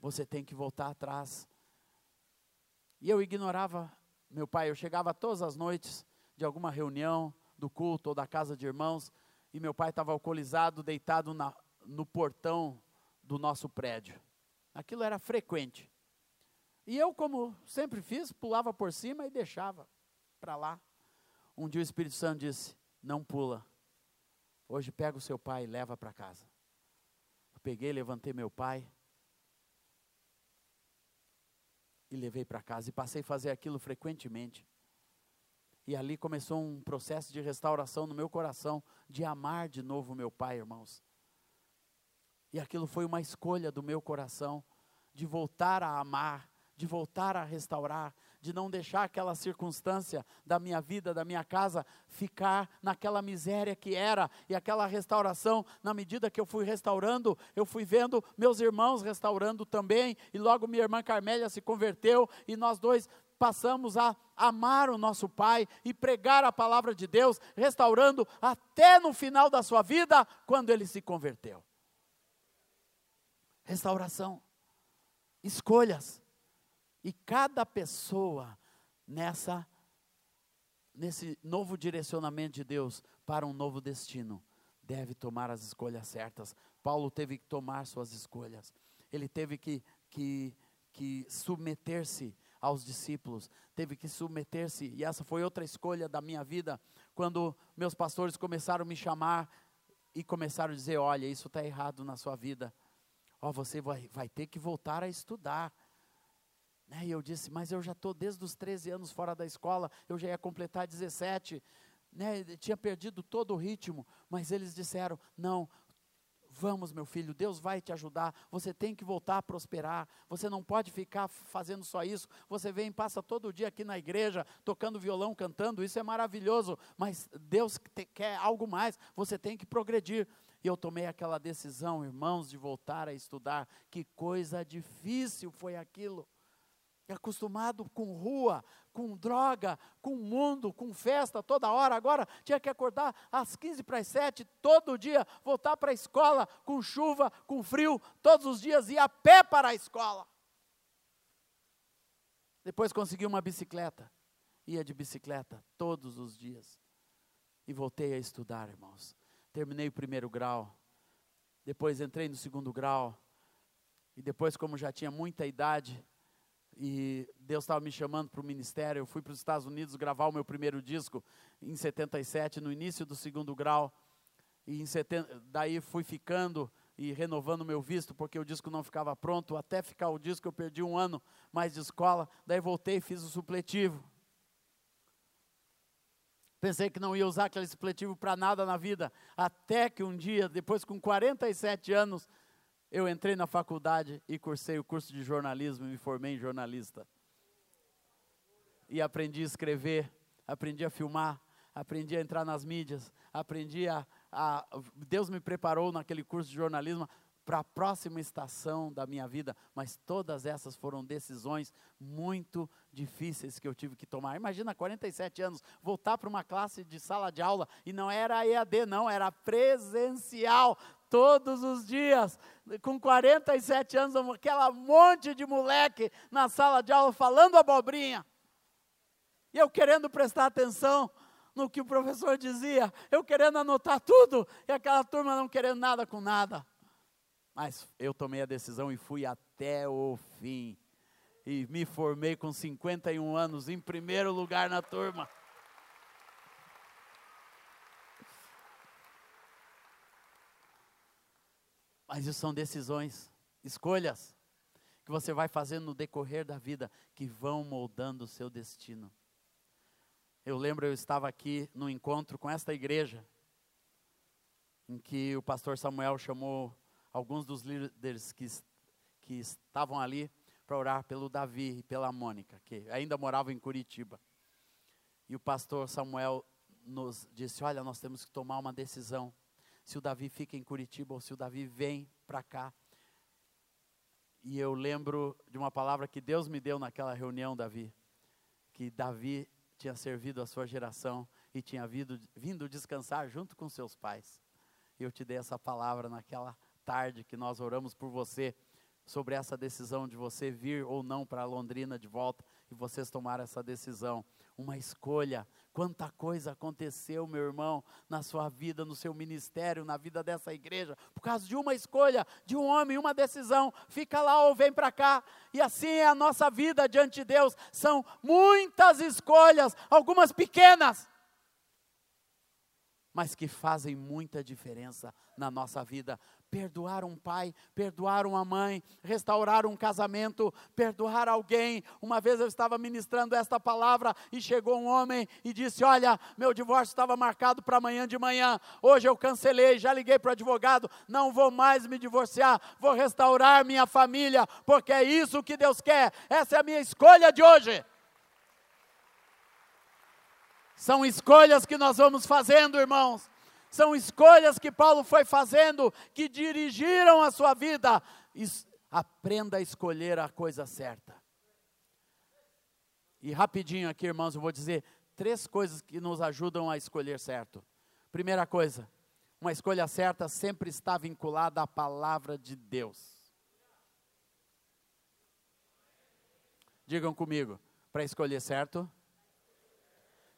você tem que voltar atrás. E eu ignorava meu pai, eu chegava todas as noites de alguma reunião, do culto ou da casa de irmãos, e meu pai estava alcoolizado, deitado na, no portão do nosso prédio. Aquilo era frequente. E eu, como sempre fiz, pulava por cima e deixava para lá. Um dia o Espírito Santo disse: Não pula. Hoje pega o seu pai e leva para casa. Eu peguei, levantei meu pai e levei para casa e passei a fazer aquilo frequentemente. E ali começou um processo de restauração no meu coração, de amar de novo meu pai, irmãos. E aquilo foi uma escolha do meu coração, de voltar a amar, de voltar a restaurar, de não deixar aquela circunstância da minha vida, da minha casa, ficar naquela miséria que era, e aquela restauração, na medida que eu fui restaurando, eu fui vendo meus irmãos restaurando também, e logo minha irmã Carmélia se converteu, e nós dois passamos a amar o nosso Pai e pregar a palavra de Deus, restaurando até no final da sua vida, quando ele se converteu. Restauração, escolhas. E cada pessoa nessa nesse novo direcionamento de Deus para um novo destino deve tomar as escolhas certas. Paulo teve que tomar suas escolhas. Ele teve que, que, que submeter-se aos discípulos, teve que submeter-se, e essa foi outra escolha da minha vida, quando meus pastores começaram a me chamar e começaram a dizer: Olha, isso está errado na sua vida, ó, oh, você vai, vai ter que voltar a estudar? E eu disse, mas eu já estou desde os 13 anos fora da escola, eu já ia completar 17, né? tinha perdido todo o ritmo, mas eles disseram: não, Vamos, meu filho, Deus vai te ajudar. Você tem que voltar a prosperar. Você não pode ficar fazendo só isso. Você vem, passa todo dia aqui na igreja, tocando violão, cantando. Isso é maravilhoso. Mas Deus te, quer algo mais. Você tem que progredir. E eu tomei aquela decisão, irmãos, de voltar a estudar. Que coisa difícil foi aquilo acostumado com rua, com droga, com mundo, com festa toda hora. Agora tinha que acordar às 15 para as 7 todo dia, voltar para a escola com chuva, com frio, todos os dias ir a pé para a escola. Depois consegui uma bicicleta, ia de bicicleta todos os dias. E voltei a estudar, irmãos. Terminei o primeiro grau, depois entrei no segundo grau, e depois, como já tinha muita idade, e Deus estava me chamando para o ministério. Eu fui para os Estados Unidos gravar o meu primeiro disco em 77, no início do segundo grau. E em 70, daí fui ficando e renovando meu visto, porque o disco não ficava pronto. Até ficar o disco, eu perdi um ano mais de escola. Daí voltei e fiz o supletivo. Pensei que não ia usar aquele supletivo para nada na vida. Até que um dia, depois com 47 anos, eu entrei na faculdade e cursei o curso de jornalismo e me formei em jornalista. E aprendi a escrever, aprendi a filmar, aprendi a entrar nas mídias, aprendi a, a Deus me preparou naquele curso de jornalismo para a próxima estação da minha vida, mas todas essas foram decisões muito difíceis que eu tive que tomar. Imagina, 47 anos, voltar para uma classe de sala de aula e não era EAD, não, era presencial todos os dias, com 47 anos, aquela monte de moleque na sala de aula falando abobrinha. E eu querendo prestar atenção no que o professor dizia, eu querendo anotar tudo, e aquela turma não querendo nada com nada. Mas eu tomei a decisão e fui até o fim. E me formei com 51 anos, em primeiro lugar na turma. Mas isso são decisões, escolhas que você vai fazendo no decorrer da vida que vão moldando o seu destino. Eu lembro, eu estava aqui no encontro com esta igreja, em que o pastor Samuel chamou alguns dos líderes que, que estavam ali para orar pelo Davi e pela Mônica, que ainda moravam em Curitiba. E o pastor Samuel nos disse: Olha, nós temos que tomar uma decisão se o Davi fica em Curitiba ou se o Davi vem para cá. E eu lembro de uma palavra que Deus me deu naquela reunião, Davi, que Davi tinha servido a sua geração e tinha vindo, vindo descansar junto com seus pais. Eu te dei essa palavra naquela tarde que nós oramos por você sobre essa decisão de você vir ou não para Londrina de volta e vocês tomaram essa decisão. Uma escolha. Quanta coisa aconteceu, meu irmão, na sua vida, no seu ministério, na vida dessa igreja, por causa de uma escolha, de um homem, uma decisão. Fica lá ou vem para cá. E assim é a nossa vida diante de Deus. São muitas escolhas, algumas pequenas, mas que fazem muita diferença na nossa vida perdoar um pai, perdoar uma mãe, restaurar um casamento, perdoar alguém. Uma vez eu estava ministrando esta palavra e chegou um homem e disse: Olha, meu divórcio estava marcado para amanhã de manhã, hoje eu cancelei, já liguei para o advogado, não vou mais me divorciar, vou restaurar minha família, porque é isso que Deus quer, essa é a minha escolha de hoje. São escolhas que nós vamos fazendo, irmãos são escolhas que Paulo foi fazendo que dirigiram a sua vida. aprenda a escolher a coisa certa. E rapidinho aqui, irmãos, eu vou dizer três coisas que nos ajudam a escolher certo. Primeira coisa, uma escolha certa sempre está vinculada à palavra de Deus. Digam comigo, para escolher certo,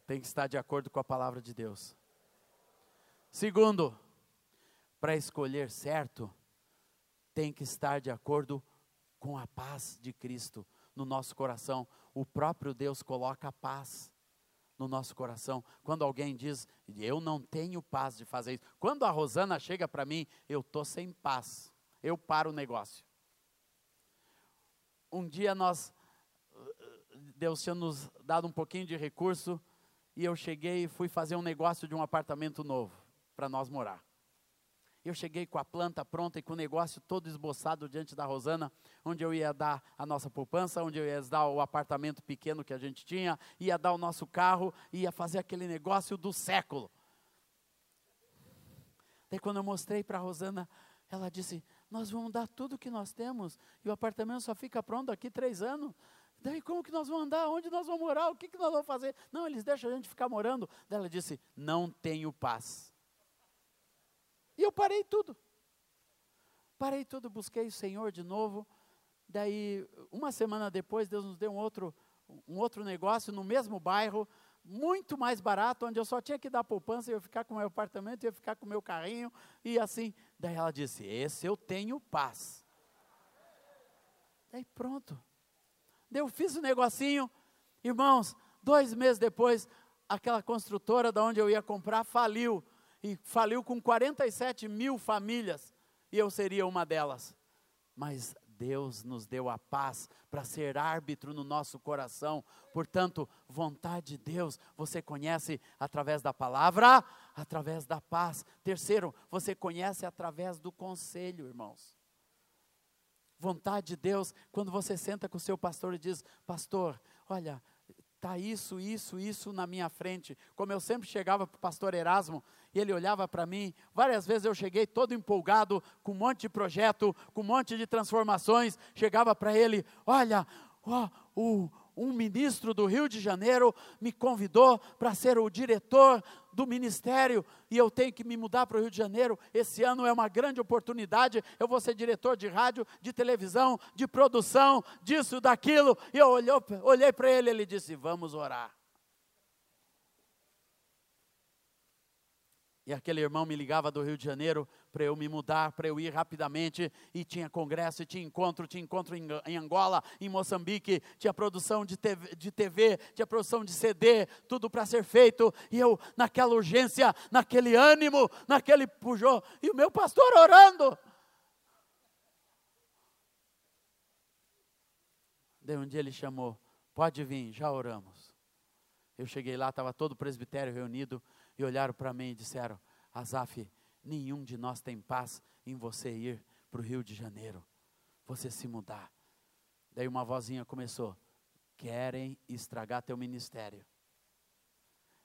tem que estar de acordo com a palavra de Deus. Segundo, para escolher certo, tem que estar de acordo com a paz de Cristo no nosso coração. O próprio Deus coloca a paz no nosso coração. Quando alguém diz, eu não tenho paz de fazer isso. Quando a Rosana chega para mim, eu estou sem paz. Eu paro o negócio. Um dia nós, Deus tinha nos dado um pouquinho de recurso, e eu cheguei e fui fazer um negócio de um apartamento novo para nós morar. Eu cheguei com a planta pronta e com o negócio todo esboçado diante da Rosana, onde eu ia dar a nossa poupança, onde eu ia dar o apartamento pequeno que a gente tinha, ia dar o nosso carro, ia fazer aquele negócio do século. Daí quando eu mostrei para a Rosana, ela disse: Nós vamos dar tudo que nós temos e o apartamento só fica pronto daqui três anos. Daí como que nós vamos andar? Onde nós vamos morar? O que, que nós vamos fazer? Não, eles deixam a gente ficar morando. Daí ela disse: Não tenho paz. E eu parei tudo. Parei tudo, busquei o Senhor de novo. Daí, uma semana depois, Deus nos deu um outro, um outro negócio no mesmo bairro, muito mais barato, onde eu só tinha que dar poupança, eu ia ficar com o meu apartamento, eu ia ficar com o meu carrinho, e assim. Daí ela disse: Esse eu tenho paz. Daí pronto. Daí eu fiz o um negocinho, irmãos, dois meses depois, aquela construtora da onde eu ia comprar faliu e faliu com 47 mil famílias. e eu seria uma delas. Mas Deus nos deu a paz para ser árbitro no nosso coração. Portanto, vontade de Deus você conhece através da palavra, através da paz. Terceiro, você conhece através do conselho, irmãos. Vontade de Deus, quando você senta com o seu pastor e diz: Pastor, olha, está isso, isso, isso na minha frente. Como eu sempre chegava para o pastor Erasmo e ele olhava para mim, várias vezes eu cheguei todo empolgado, com um monte de projeto, com um monte de transformações, chegava para ele: olha, ó, o, um ministro do Rio de Janeiro me convidou para ser o diretor do ministério e eu tenho que me mudar para o Rio de Janeiro. Esse ano é uma grande oportunidade. Eu vou ser diretor de rádio, de televisão, de produção, disso, daquilo. E eu olhei, olhei para ele e ele disse: Vamos orar. E aquele irmão me ligava do Rio de Janeiro para eu me mudar, para eu ir rapidamente. E tinha congresso, tinha encontro, tinha encontro em, em Angola, em Moçambique, tinha produção de TV, de TV tinha produção de CD, tudo para ser feito. E eu, naquela urgência, naquele ânimo, naquele pujô, e o meu pastor orando. Daí um dia ele chamou, pode vir, já oramos. Eu cheguei lá, estava todo o presbitério reunido e olharam para mim e disseram: Azaf, nenhum de nós tem paz em você ir para o Rio de Janeiro, você se mudar. Daí uma vozinha começou: querem estragar teu ministério.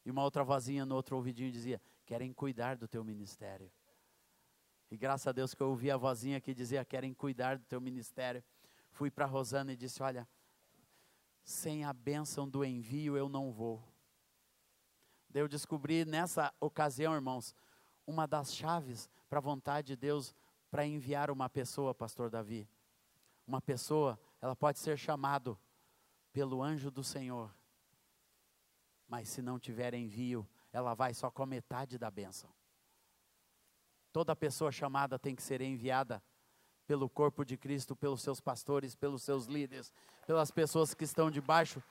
E uma outra vozinha no outro ouvidinho dizia: querem cuidar do teu ministério. E graças a Deus que eu ouvi a vozinha que dizia: querem cuidar do teu ministério. Fui para Rosana e disse: olha, sem a bênção do envio eu não vou. Eu descobri nessa ocasião, irmãos, uma das chaves para a vontade de Deus para enviar uma pessoa, pastor Davi. Uma pessoa, ela pode ser chamado pelo anjo do Senhor. Mas se não tiver envio, ela vai só com a metade da bênção. Toda pessoa chamada tem que ser enviada pelo corpo de Cristo, pelos seus pastores, pelos seus líderes, pelas pessoas que estão debaixo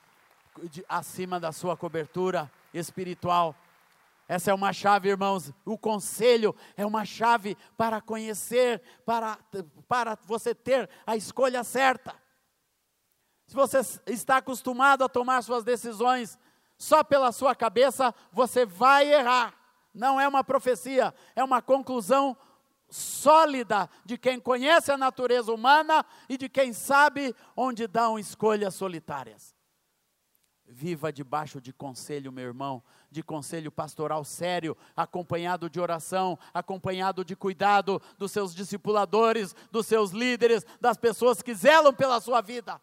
de, acima da sua cobertura espiritual. Essa é uma chave, irmãos. O conselho é uma chave para conhecer, para, para você ter a escolha certa. Se você está acostumado a tomar suas decisões só pela sua cabeça, você vai errar. Não é uma profecia, é uma conclusão sólida de quem conhece a natureza humana e de quem sabe onde dão escolhas solitárias. Viva debaixo de conselho, meu irmão, de conselho pastoral sério, acompanhado de oração, acompanhado de cuidado dos seus discipuladores, dos seus líderes, das pessoas que zelam pela sua vida.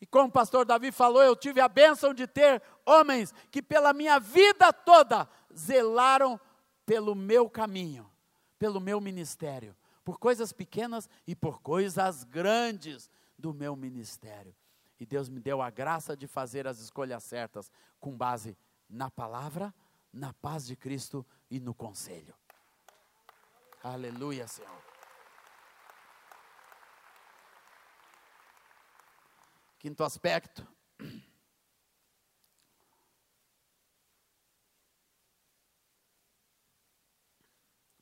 E como o pastor Davi falou, eu tive a bênção de ter homens que pela minha vida toda zelaram pelo meu caminho, pelo meu ministério, por coisas pequenas e por coisas grandes do meu ministério. E Deus me deu a graça de fazer as escolhas certas com base na palavra, na paz de Cristo e no conselho. Aleluia, Senhor. Quinto aspecto.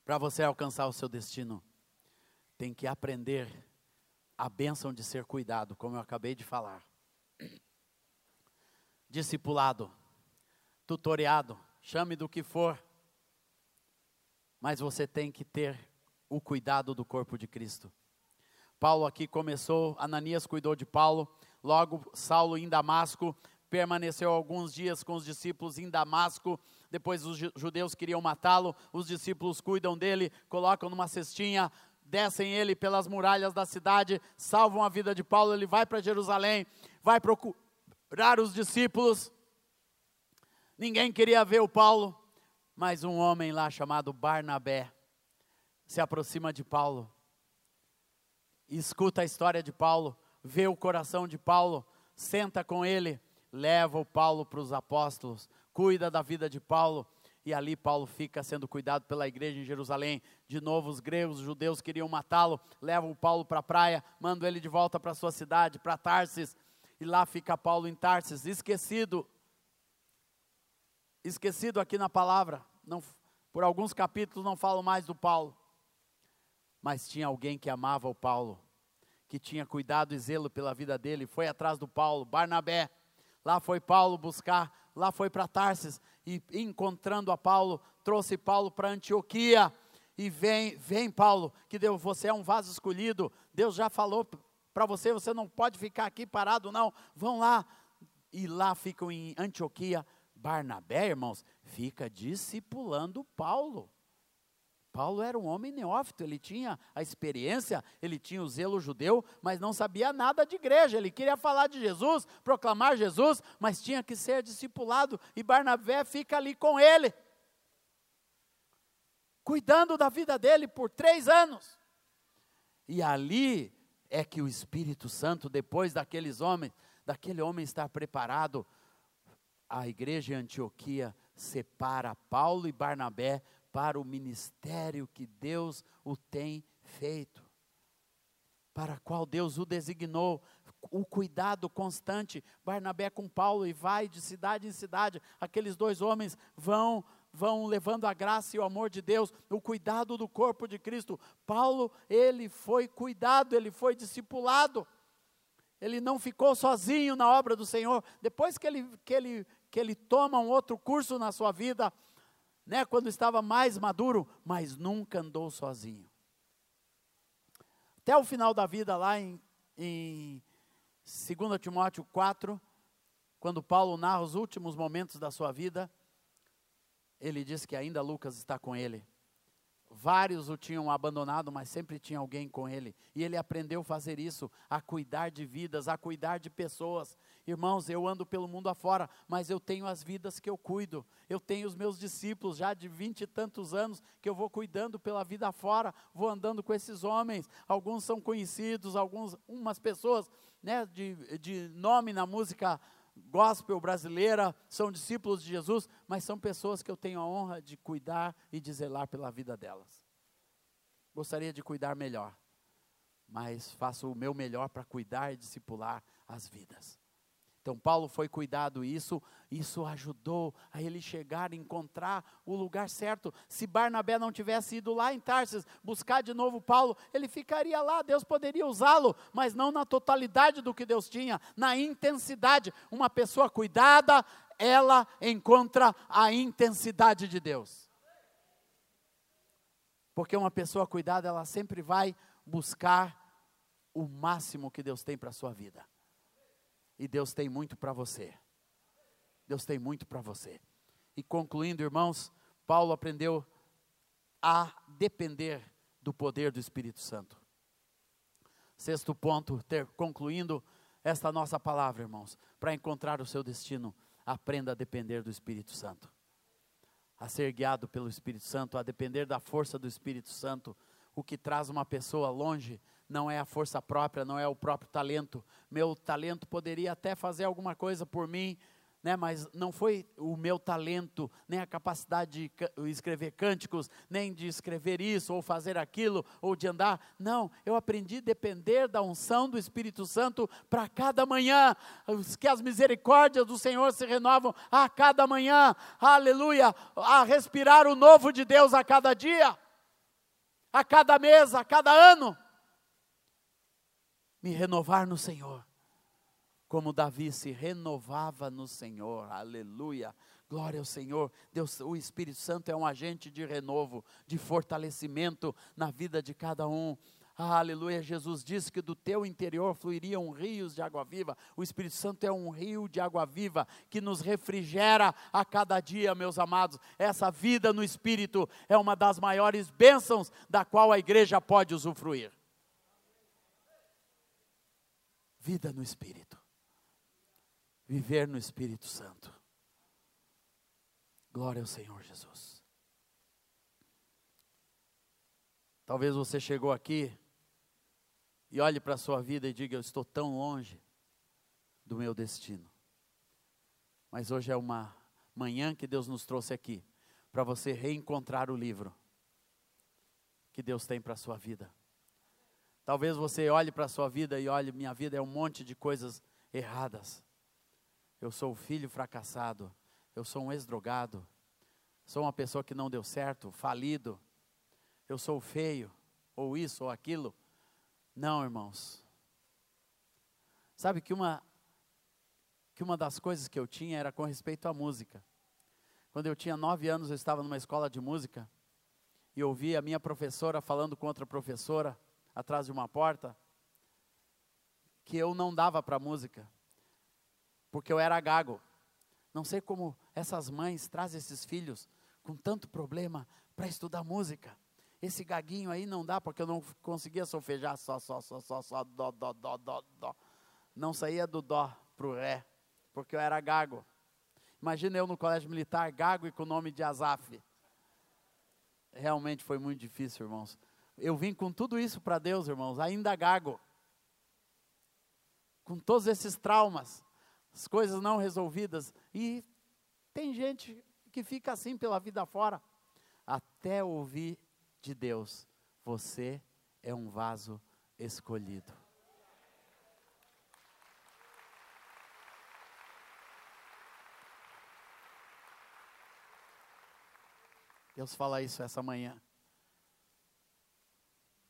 Para você alcançar o seu destino, tem que aprender a bênção de ser cuidado, como eu acabei de falar. Discipulado, tutoriado, chame do que for, mas você tem que ter o cuidado do corpo de Cristo. Paulo aqui começou, Ananias cuidou de Paulo, logo Saulo em Damasco, permaneceu alguns dias com os discípulos em Damasco, depois os judeus queriam matá-lo, os discípulos cuidam dele, colocam numa cestinha, descem ele pelas muralhas da cidade, salvam a vida de Paulo, ele vai para Jerusalém, vai procurar os discípulos. Ninguém queria ver o Paulo, mas um homem lá chamado Barnabé se aproxima de Paulo, escuta a história de Paulo, vê o coração de Paulo, senta com ele, leva o Paulo para os apóstolos, cuida da vida de Paulo e ali Paulo fica sendo cuidado pela igreja em Jerusalém. De novo, os gregos, os judeus queriam matá-lo, levam Paulo para a praia, mandam ele de volta para sua cidade, para Tarsis, e lá fica Paulo em Tarsis, esquecido. Esquecido aqui na palavra, não, por alguns capítulos não falo mais do Paulo. mas tinha alguém que amava o Paulo, que tinha cuidado e zelo pela vida dele, foi atrás do Paulo, Barnabé. Lá foi Paulo buscar, lá foi para Tarsis e encontrando a Paulo, trouxe Paulo para Antioquia. E vem, vem Paulo, que Deus, você é um vaso escolhido. Deus já falou para você, você não pode ficar aqui parado não. Vão lá. E lá ficam em Antioquia. Barnabé, irmãos, fica discipulando Paulo. Paulo era um homem neófito, ele tinha a experiência, ele tinha o zelo judeu, mas não sabia nada de igreja. Ele queria falar de Jesus, proclamar Jesus, mas tinha que ser discipulado. E Barnabé fica ali com ele, cuidando da vida dele por três anos. E ali é que o Espírito Santo, depois daqueles homens, daquele homem estar preparado, a igreja em Antioquia separa Paulo e Barnabé para o ministério que Deus o tem feito, para qual Deus o designou, o cuidado constante. Barnabé com Paulo e vai de cidade em cidade, aqueles dois homens vão vão levando a graça e o amor de Deus, o cuidado do corpo de Cristo. Paulo, ele foi cuidado, ele foi discipulado. Ele não ficou sozinho na obra do Senhor. Depois que ele, que ele, que ele toma um outro curso na sua vida, né, quando estava mais maduro, mas nunca andou sozinho. Até o final da vida, lá em, em 2 Timóteo 4, quando Paulo narra os últimos momentos da sua vida, ele diz que ainda Lucas está com ele. Vários o tinham abandonado, mas sempre tinha alguém com ele. E ele aprendeu a fazer isso, a cuidar de vidas, a cuidar de pessoas. Irmãos, eu ando pelo mundo afora, mas eu tenho as vidas que eu cuido. Eu tenho os meus discípulos já de vinte e tantos anos que eu vou cuidando pela vida afora, vou andando com esses homens. Alguns são conhecidos, alguns, umas pessoas né, de, de nome na música gospel brasileira, são discípulos de Jesus, mas são pessoas que eu tenho a honra de cuidar e de zelar pela vida delas. Gostaria de cuidar melhor, mas faço o meu melhor para cuidar e discipular as vidas. Então Paulo foi cuidado isso, isso ajudou a ele chegar encontrar o lugar certo. Se Barnabé não tivesse ido lá em Tarsis buscar de novo Paulo, ele ficaria lá, Deus poderia usá-lo, mas não na totalidade do que Deus tinha, na intensidade. Uma pessoa cuidada, ela encontra a intensidade de Deus. Porque uma pessoa cuidada, ela sempre vai buscar o máximo que Deus tem para a sua vida. E Deus tem muito para você. Deus tem muito para você. E concluindo, irmãos, Paulo aprendeu a depender do poder do Espírito Santo. Sexto ponto, ter, concluindo esta nossa palavra, irmãos, para encontrar o seu destino, aprenda a depender do Espírito Santo. A ser guiado pelo Espírito Santo, a depender da força do Espírito Santo, o que traz uma pessoa longe não é a força própria, não é o próprio talento. Meu talento poderia até fazer alguma coisa por mim, né, mas não foi o meu talento, nem a capacidade de escrever cânticos, nem de escrever isso, ou fazer aquilo, ou de andar. Não, eu aprendi a depender da unção do Espírito Santo para cada manhã, que as misericórdias do Senhor se renovam a cada manhã, aleluia, a respirar o novo de Deus a cada dia, a cada mês, a cada ano me renovar no Senhor, como Davi se renovava no Senhor, aleluia, glória ao Senhor. Deus, o Espírito Santo é um agente de renovo, de fortalecimento na vida de cada um. Aleluia, Jesus disse que do teu interior fluiriam rios de água viva. O Espírito Santo é um rio de água viva que nos refrigera a cada dia, meus amados. Essa vida no Espírito é uma das maiores bênçãos da qual a igreja pode usufruir. Vida no Espírito. Viver no Espírito Santo. Glória ao Senhor Jesus. Talvez você chegou aqui e olhe para a sua vida e diga: Eu estou tão longe do meu destino. Mas hoje é uma manhã que Deus nos trouxe aqui para você reencontrar o livro que Deus tem para a sua vida. Talvez você olhe para a sua vida e olhe, minha vida é um monte de coisas erradas. Eu sou um filho fracassado, eu sou um ex-drogado, sou uma pessoa que não deu certo, falido, eu sou feio, ou isso, ou aquilo. Não, irmãos. Sabe que uma, que uma das coisas que eu tinha era com respeito à música. Quando eu tinha nove anos, eu estava numa escola de música e ouvi a minha professora falando com outra professora atrás de uma porta que eu não dava para música, porque eu era gago. Não sei como essas mães trazem esses filhos com tanto problema para estudar música. Esse gaguinho aí não dá, porque eu não conseguia solfejar só, só, só, só, só, dó, dó, dó, dó, dó. Não saía do dó para o ré, porque eu era gago. Imagina eu no colégio militar, gago e com o nome de Azaf. Realmente foi muito difícil, irmãos. Eu vim com tudo isso para Deus, irmãos, ainda gago com todos esses traumas, as coisas não resolvidas. E tem gente que fica assim pela vida fora, até ouvir de Deus: você é um vaso escolhido. Deus fala isso essa manhã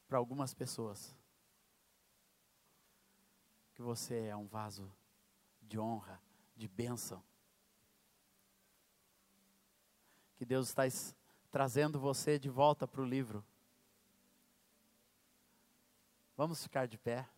para algumas pessoas que você é um vaso de honra, de bênção. Que Deus está trazendo você de volta para o livro. Vamos ficar de pé.